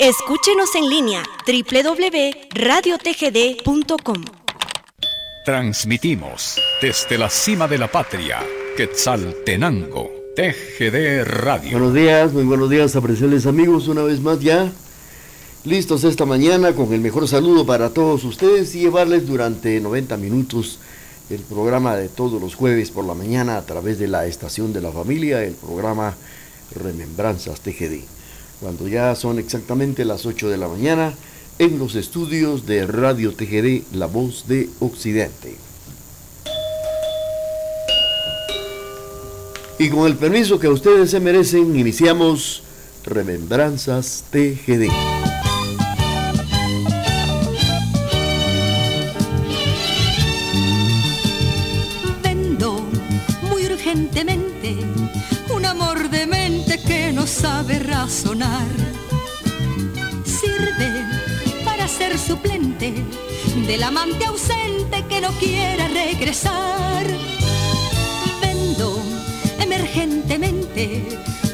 Escúchenos en línea www.radiotgd.com. Transmitimos desde la cima de la patria, Quetzaltenango, TGD Radio. Buenos días, muy buenos días, apreciables amigos, una vez más ya. Listos esta mañana con el mejor saludo para todos ustedes y llevarles durante 90 minutos el programa de todos los jueves por la mañana a través de la estación de la familia, el programa Remembranzas TGD cuando ya son exactamente las 8 de la mañana, en los estudios de Radio TGD, La Voz de Occidente. Y con el permiso que ustedes se merecen, iniciamos Remembranzas TGD. Del amante ausente que no quiera regresar. Vendo emergentemente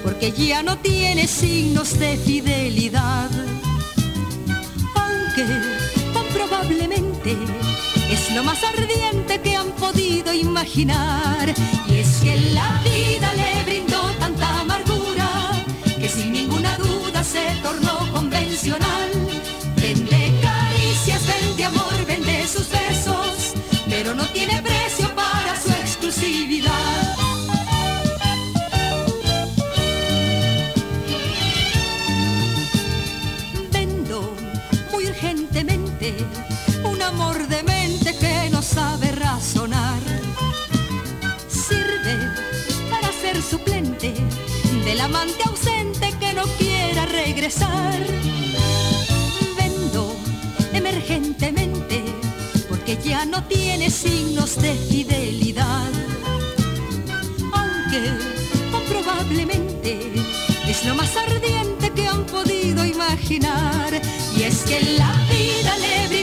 porque ya no tiene signos de fidelidad. Aunque tan probablemente es lo más ardiente que han podido imaginar. Y es que la vida le brindó tanta amargura que sin ninguna duda se tornó del amante ausente que no quiera regresar. Vendo emergentemente porque ya no tiene signos de fidelidad. Aunque probablemente es lo más ardiente que han podido imaginar. Y es que la vida le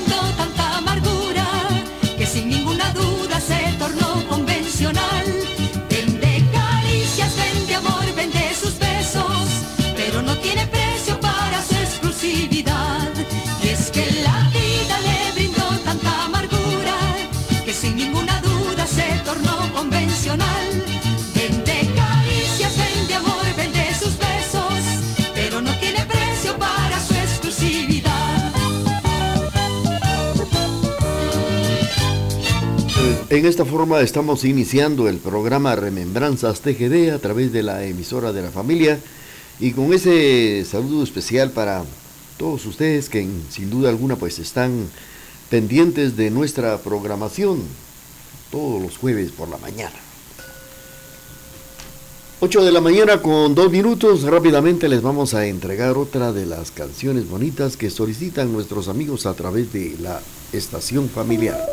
En esta forma estamos iniciando el programa Remembranzas TGD a través de la emisora de la familia y con ese saludo especial para todos ustedes que sin duda alguna pues están pendientes de nuestra programación todos los jueves por la mañana. 8 de la mañana con dos minutos, rápidamente les vamos a entregar otra de las canciones bonitas que solicitan nuestros amigos a través de la estación familiar.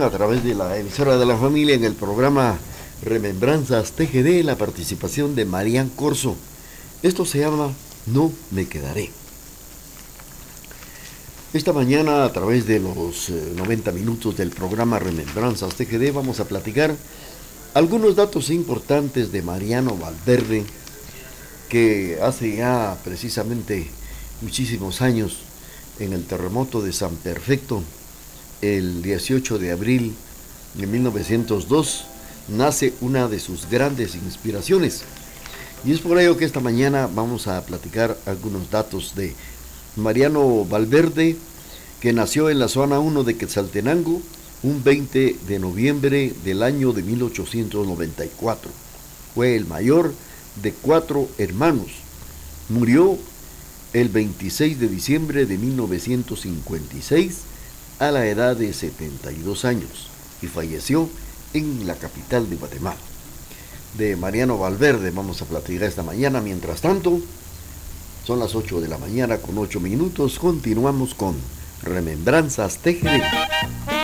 A través de la emisora de la familia en el programa Remembranzas TGD, la participación de Marian Corso. Esto se llama No me quedaré. Esta mañana, a través de los 90 eh, minutos del programa Remembranzas TGD, vamos a platicar algunos datos importantes de Mariano Valverde, que hace ya precisamente muchísimos años, en el terremoto de San Perfecto, el 18 de abril de 1902, nace una de sus grandes inspiraciones. Y es por ello que esta mañana vamos a platicar algunos datos de Mariano Valverde, que nació en la zona 1 de Quetzaltenango un 20 de noviembre del año de 1894. Fue el mayor de cuatro hermanos. Murió el 26 de diciembre de 1956 a la edad de 72 años y falleció en la capital de Guatemala. De Mariano Valverde vamos a platicar esta mañana. Mientras tanto, son las 8 de la mañana con 8 minutos. Continuamos con Remembranzas TGD.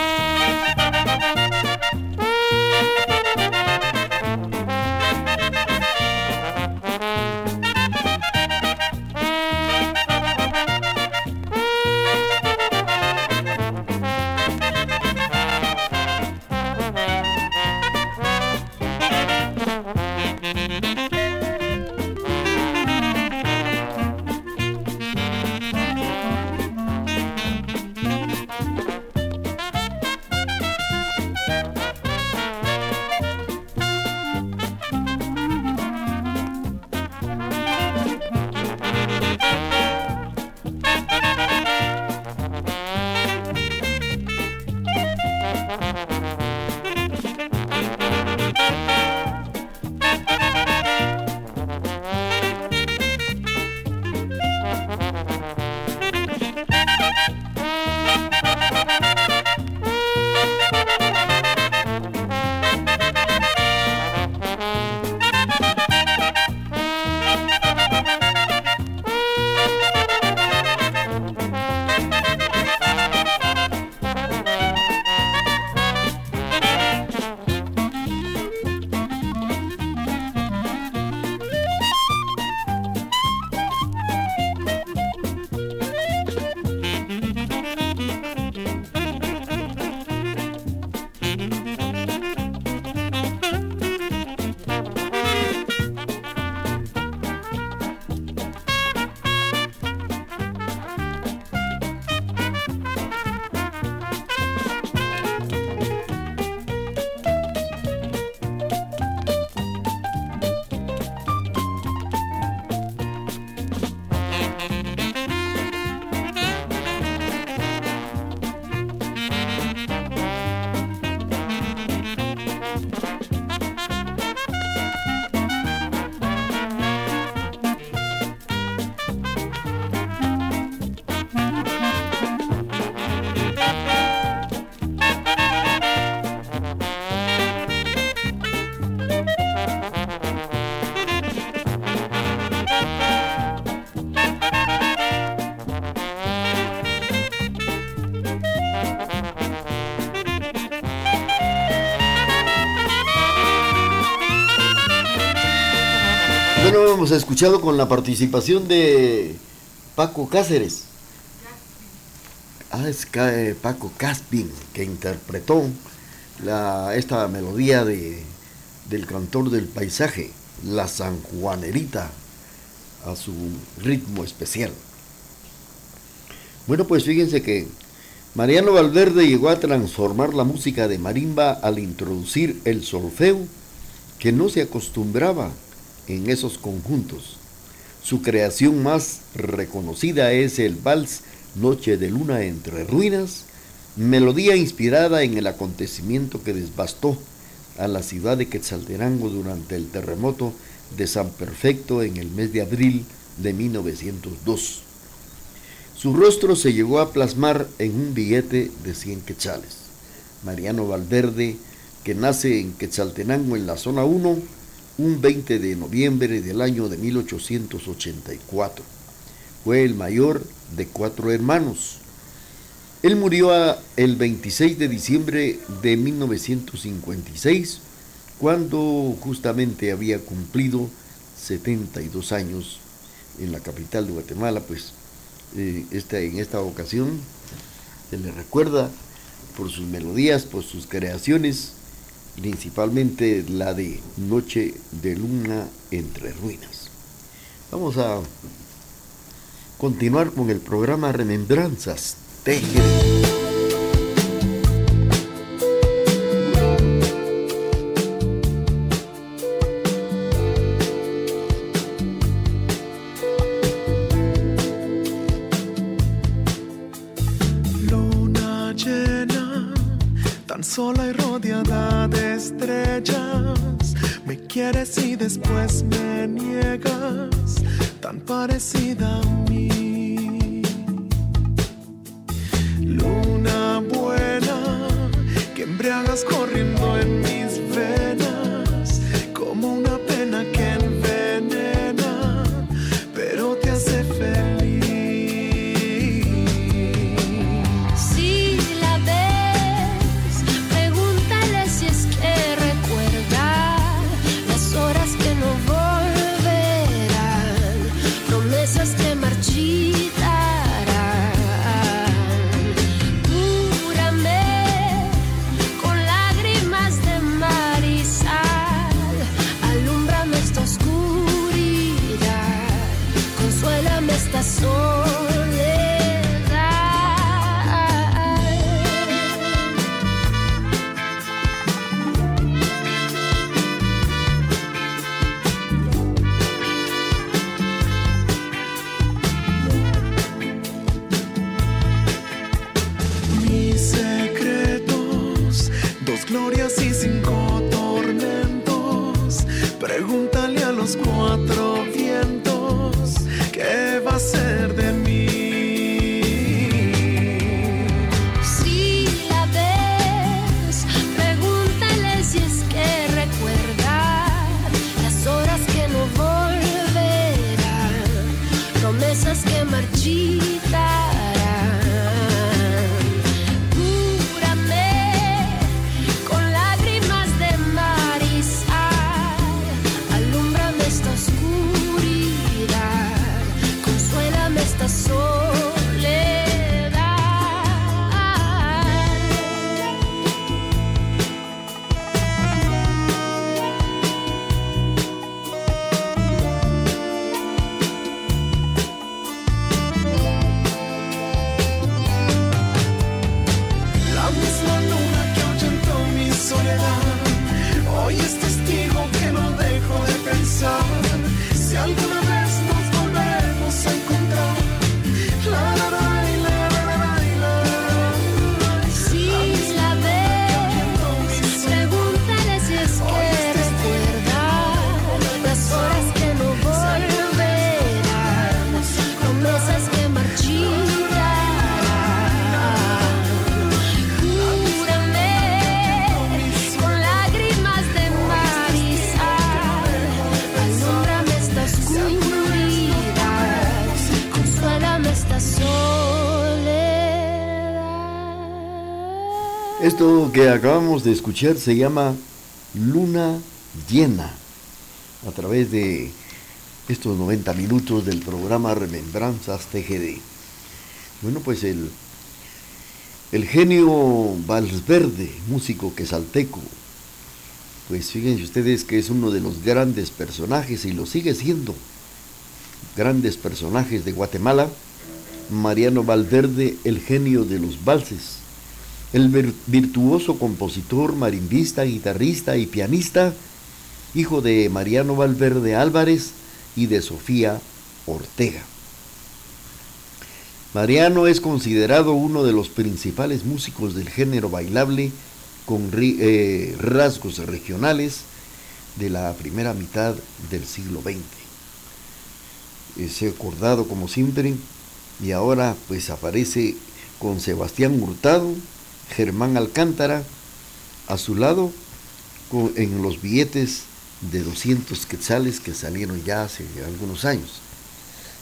Hemos escuchado con la participación de Paco Cáceres. Ah, es eh, Paco Caspin, que interpretó esta melodía de, del cantor del paisaje, la sanjuanerita, a su ritmo especial. Bueno, pues fíjense que Mariano Valverde llegó a transformar la música de marimba al introducir el solfeo que no se acostumbraba en esos conjuntos. Su creación más reconocida es el vals Noche de Luna entre Ruinas, melodía inspirada en el acontecimiento que devastó a la ciudad de Quetzaltenango durante el terremoto de San Perfecto en el mes de abril de 1902. Su rostro se llegó a plasmar en un billete de 100 quetzales. Mariano Valverde, que nace en Quetzaltenango en la zona 1, un 20 de noviembre del año de 1884. Fue el mayor de cuatro hermanos. Él murió el 26 de diciembre de 1956, cuando justamente había cumplido 72 años en la capital de Guatemala, pues eh, esta, en esta ocasión se le recuerda por sus melodías, por sus creaciones, principalmente la de Noche de Luna entre Ruinas. Vamos a continuar con el programa Remembranzas TGD. Sola y rodeada de estrellas. Me quieres y después me niegas, tan parecida a mí. Luna buena, que embriagas corriendo en mis glorias y pensar Si Esto que acabamos de escuchar se llama Luna Llena, a través de estos 90 minutos del programa Remembranzas TGD. Bueno, pues el, el genio Valverde, músico quesalteco, pues fíjense ustedes que es uno de los grandes personajes y lo sigue siendo, grandes personajes de Guatemala, Mariano Valverde, el genio de los valses. El vir- virtuoso compositor, marimbista, guitarrista y pianista, hijo de Mariano Valverde Álvarez y de Sofía Ortega. Mariano es considerado uno de los principales músicos del género bailable con eh, rasgos regionales de la primera mitad del siglo XX. Es acordado como siempre y ahora pues aparece con Sebastián Hurtado, Germán Alcántara, a su lado en los billetes de 200 quetzales que salieron ya hace algunos años.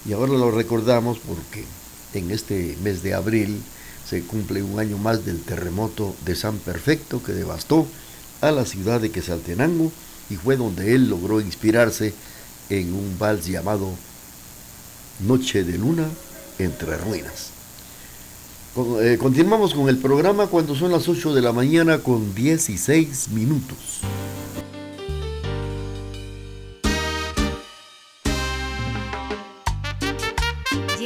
Y ahora lo recordamos porque en este mes de abril se cumple un año más del terremoto de San Perfecto que devastó a la ciudad de Quesaltenango y fue donde él logró inspirarse en un vals llamado Noche de Luna entre Ruinas. Eh, continuamos con el programa cuando son las 8 de la mañana con 16 minutos. Y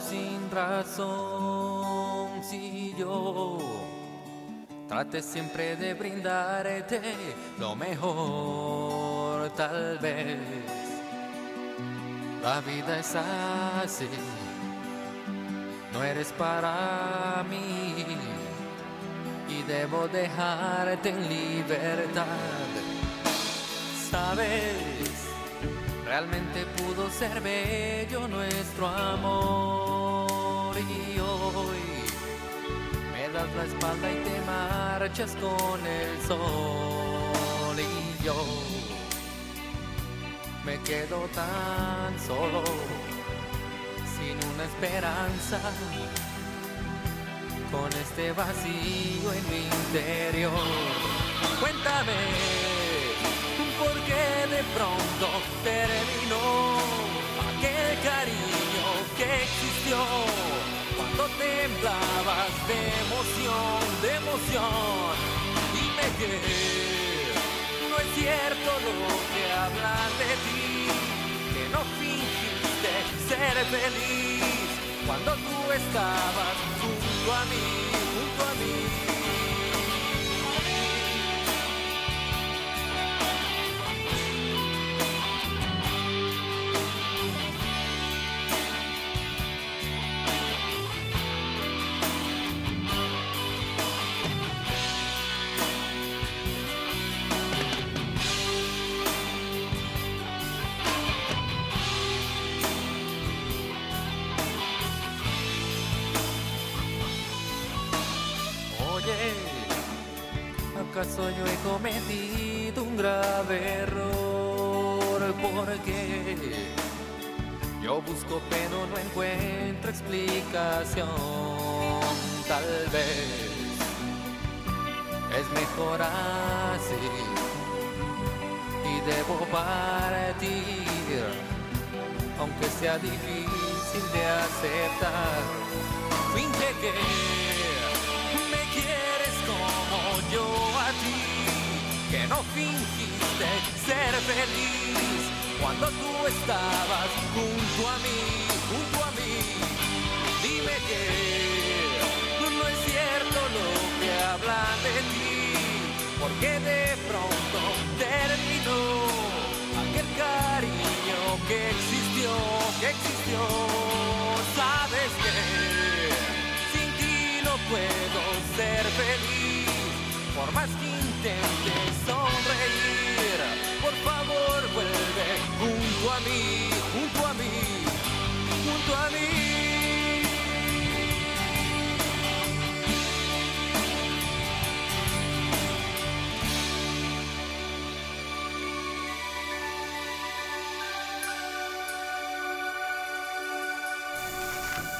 Sin razón? Si yo trate siempre de brindarte lo mejor, tal vez la vida es así, no eres para mí y debo dejarte en libertad. Sabes, realmente pudo ser bello nuestro amor. Y hoy me das la espalda y te marchas con el sol. Y yo me quedo tan solo sin una esperanza con este vacío en mi interior. Cuéntame, ¿por qué de pronto terminó aquel cariño que existió cuando temblabas de emoción, de emoción. Dime que no es cierto lo que hablan de ti, que no fingiste ser feliz cuando tú estabas junto a mí. ¿Acaso yo he cometido un grave error? Porque yo busco pero no encuentro explicación. Tal vez es mejor así y debo partir, aunque sea difícil de aceptar. Finge que no fingiste ser feliz cuando tú estabas junto a mí, junto a mí. Dime que no es cierto lo que hablan de ti, porque de pronto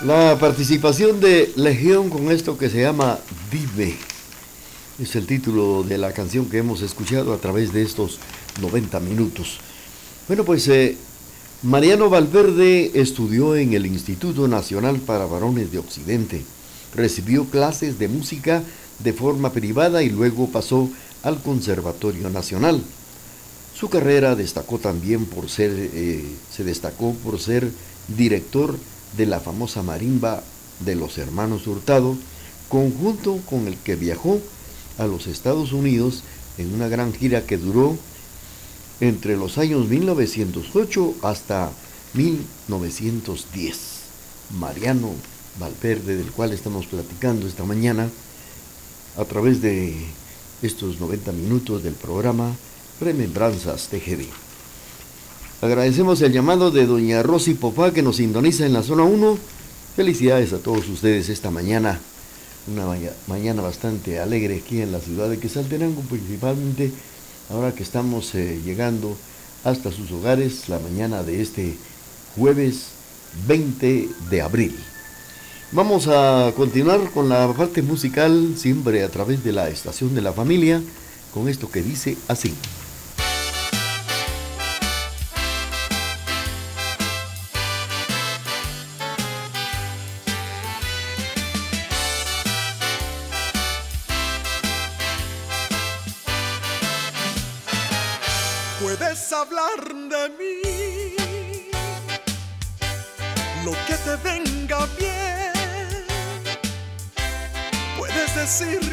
La participación de Legión con esto que se llama Vive. Es el título de la canción que hemos escuchado a través de estos 90 minutos. Bueno, pues eh, Mariano Valverde estudió en el Instituto Nacional para Varones de Occidente. Recibió clases de música de forma privada y luego pasó al Conservatorio Nacional. Su carrera destacó también por ser, eh, se destacó por ser director de la famosa marimba de los hermanos Hurtado, conjunto con el que viajó a los Estados Unidos en una gran gira que duró entre los años 1908 hasta 1910. Mariano Valverde, del cual estamos platicando esta mañana, a través de estos 90 minutos del programa Remembranzas TGD. Agradecemos el llamado de doña Rosy Popá que nos sintoniza en la zona 1. Felicidades a todos ustedes esta mañana. Una maña- mañana bastante alegre aquí en la ciudad de Quesaltenango, principalmente ahora que estamos eh, llegando hasta sus hogares la mañana de este jueves 20 de abril. Vamos a continuar con la parte musical, siempre a través de la estación de la familia, con esto que dice así.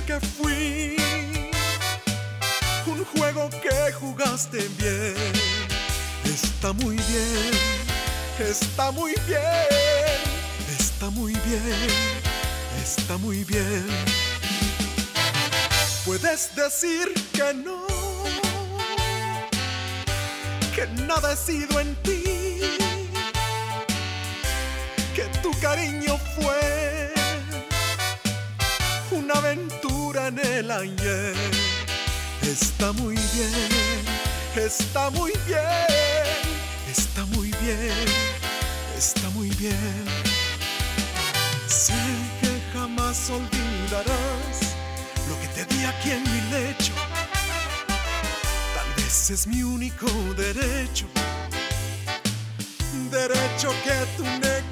Que fui un juego que jugaste bien. Está muy bien, está muy bien, está muy bien, está muy bien. Puedes decir que no que nada he sido en ti, que tu cariño fue aventura en el ayer. Está muy bien, está muy bien, está muy bien, está muy bien. Sé que jamás olvidarás lo que te di aquí en mi lecho. Tal vez es mi único derecho, derecho que tú negarás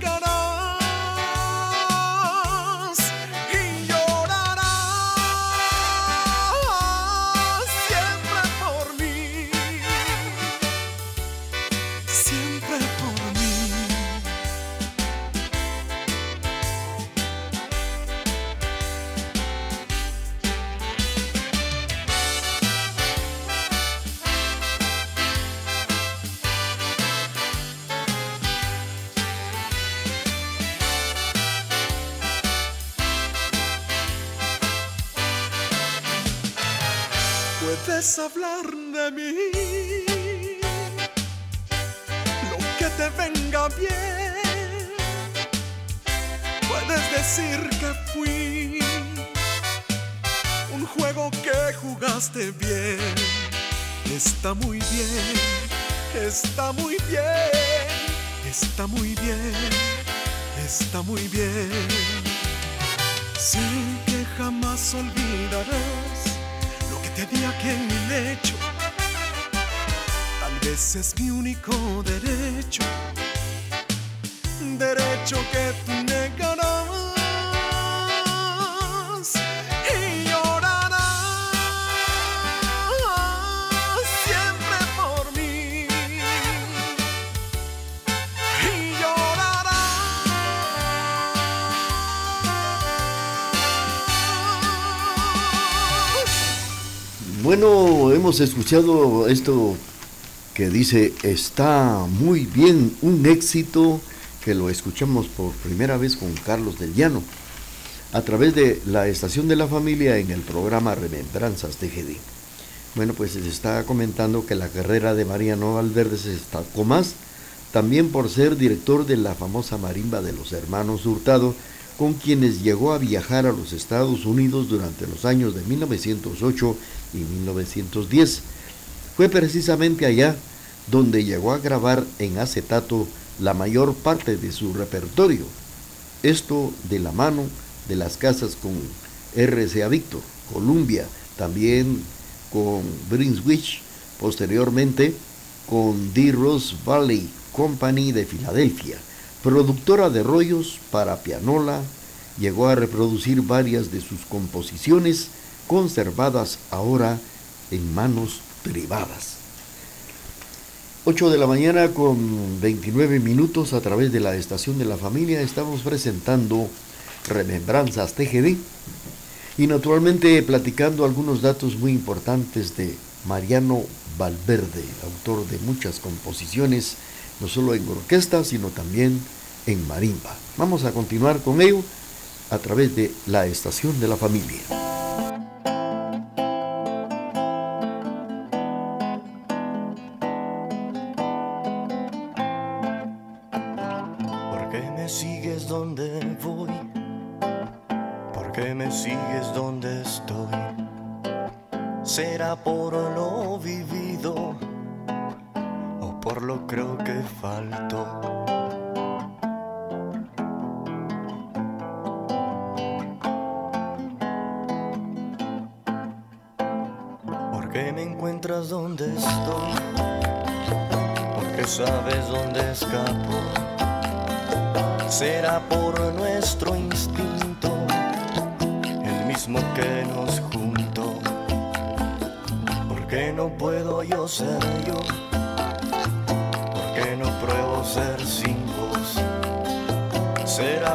lo que te venga bien. Puedes decir que fui un juego que jugaste bien. Está muy bien, está muy bien, está muy bien, está muy bien. Sé que jamás olvidarás lo que te di aquel hecho. Tal vez es mi único derecho, derecho que tú negarás y llorarás siempre por mí y llorarás. Bueno, hemos escuchado esto que dice está muy bien, un éxito que lo escuchamos por primera vez con Carlos del Llano a través de la estación de la familia en el programa Remembranzas TGD. Bueno, pues se está comentando que la carrera de Mariano Valverde se destacó más, también por ser director de la famosa marimba de los hermanos Hurtado, con quienes llegó a viajar a los Estados Unidos durante los años de 1908 y 1910. Fue precisamente allá donde llegó a grabar en acetato la mayor parte de su repertorio. Esto de la mano de las casas con RCA Victor, Columbia, también con Brunswick, posteriormente con D. Ross Valley Company de Filadelfia, productora de rollos para pianola, llegó a reproducir varias de sus composiciones conservadas ahora en manos privadas. 8 de la mañana con 29 minutos a través de la estación de la familia estamos presentando Remembranzas TGD y naturalmente platicando algunos datos muy importantes de Mariano Valverde, autor de muchas composiciones, no solo en orquesta, sino también en marimba. Vamos a continuar con ello a través de la estación de la familia.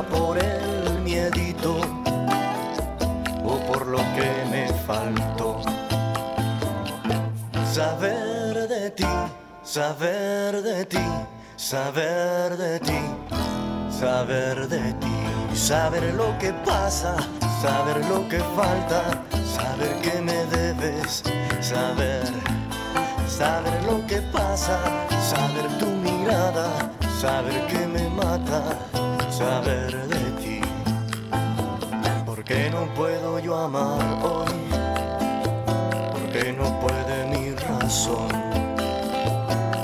Por el miedito o por lo que me faltó. Saber de ti, saber de ti, saber de ti saber de ti, saber lo que pasa, saber lo que falta, saber que me debes, saber, saber lo que pasa, saber tu mirada, saber que me mata, saber de ti. ¿Por qué no puedo yo amar hoy? ¿Por qué no puede mi razón?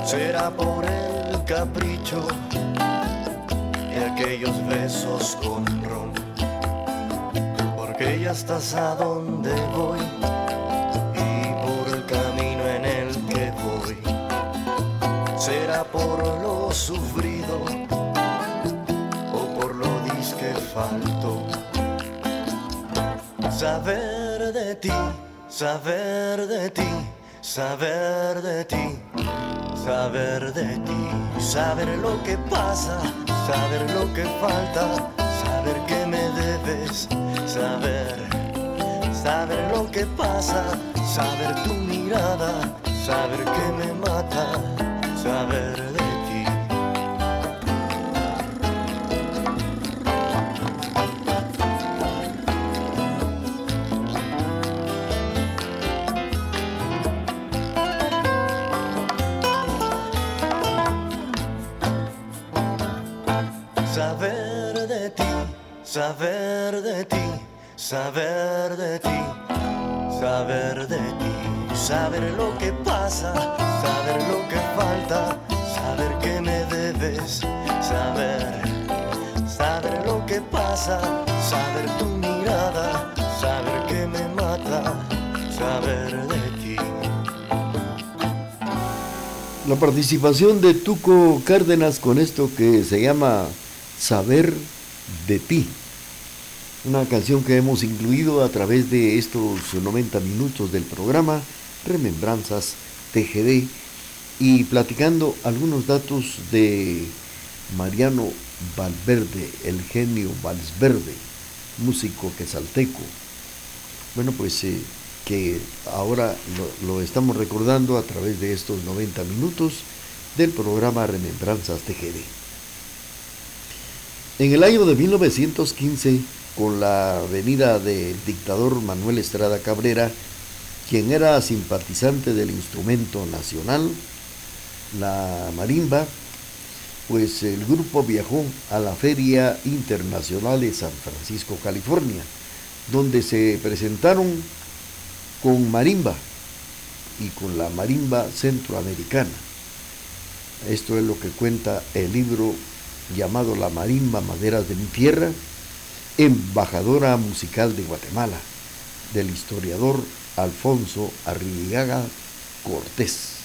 Será por el capricho de aquellos besos con ron. Porque ya estás a donde voy y por el camino en el que voy. será por lo sufrido Saber de ti, saber de ti, saber de ti, saber de ti, saber lo que pasa, saber lo que falta, saber que me debes, saber, saber lo que pasa, saber tu mirada, saber que me mata, saber saber de ti, saber de ti, saber de ti, saber lo que pasa, saber lo que falta, saber que me debes, saber, saber lo que pasa, saber tu mirada, saber que me mata, saber de ti. La participación de Tuco Cárdenas con esto que se llama Saber de ti. Una canción que hemos incluido a través de estos 90 minutos del programa Remembranzas TGD y platicando algunos datos de Mariano Valverde, el genio Valverde, músico quesalteco. Bueno, pues eh, que ahora lo, lo estamos recordando a través de estos 90 minutos del programa Remembranzas TGD. En el año de 1915, con la venida del dictador Manuel Estrada Cabrera, quien era simpatizante del instrumento nacional, la marimba, pues el grupo viajó a la Feria Internacional de San Francisco, California, donde se presentaron con marimba y con la marimba centroamericana. Esto es lo que cuenta el libro llamado La Marimba Maderas de mi Tierra, embajadora musical de Guatemala, del historiador Alfonso Arriaga Cortés.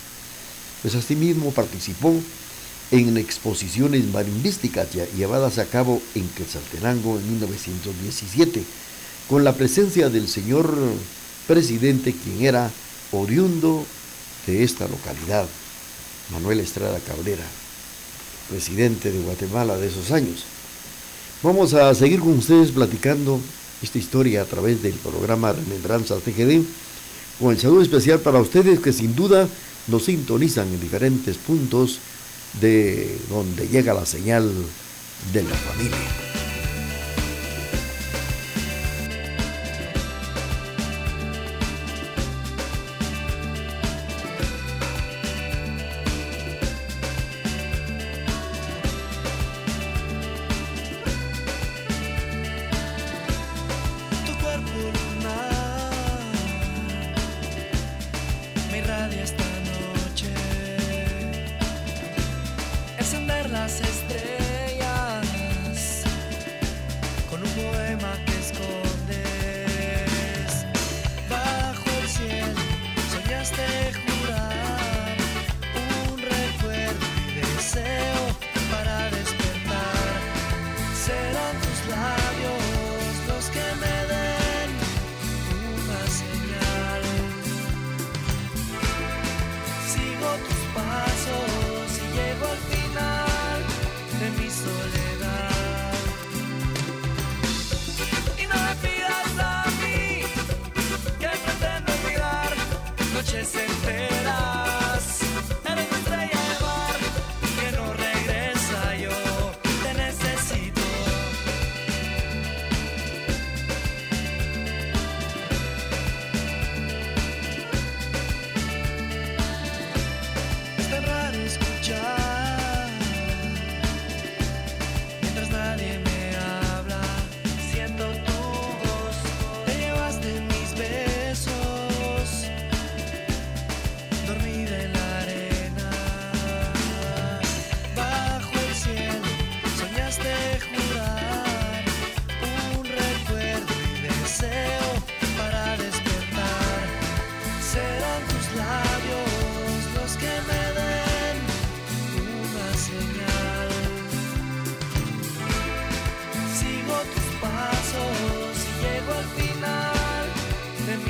Pues asimismo participó en exposiciones marimbísticas llevadas a cabo en Quetzaltenango en 1917, con la presencia del señor presidente, quien era oriundo de esta localidad, Manuel Estrada Cabrera presidente de Guatemala de esos años. Vamos a seguir con ustedes platicando esta historia a través del programa Remembranzas TGD, con el saludo especial para ustedes que sin duda nos sintonizan en diferentes puntos de donde llega la señal de la familia.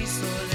so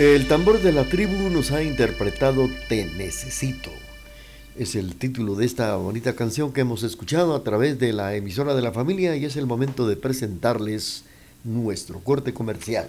El tambor de la tribu nos ha interpretado Te Necesito. Es el título de esta bonita canción que hemos escuchado a través de la emisora de la familia y es el momento de presentarles nuestro corte comercial.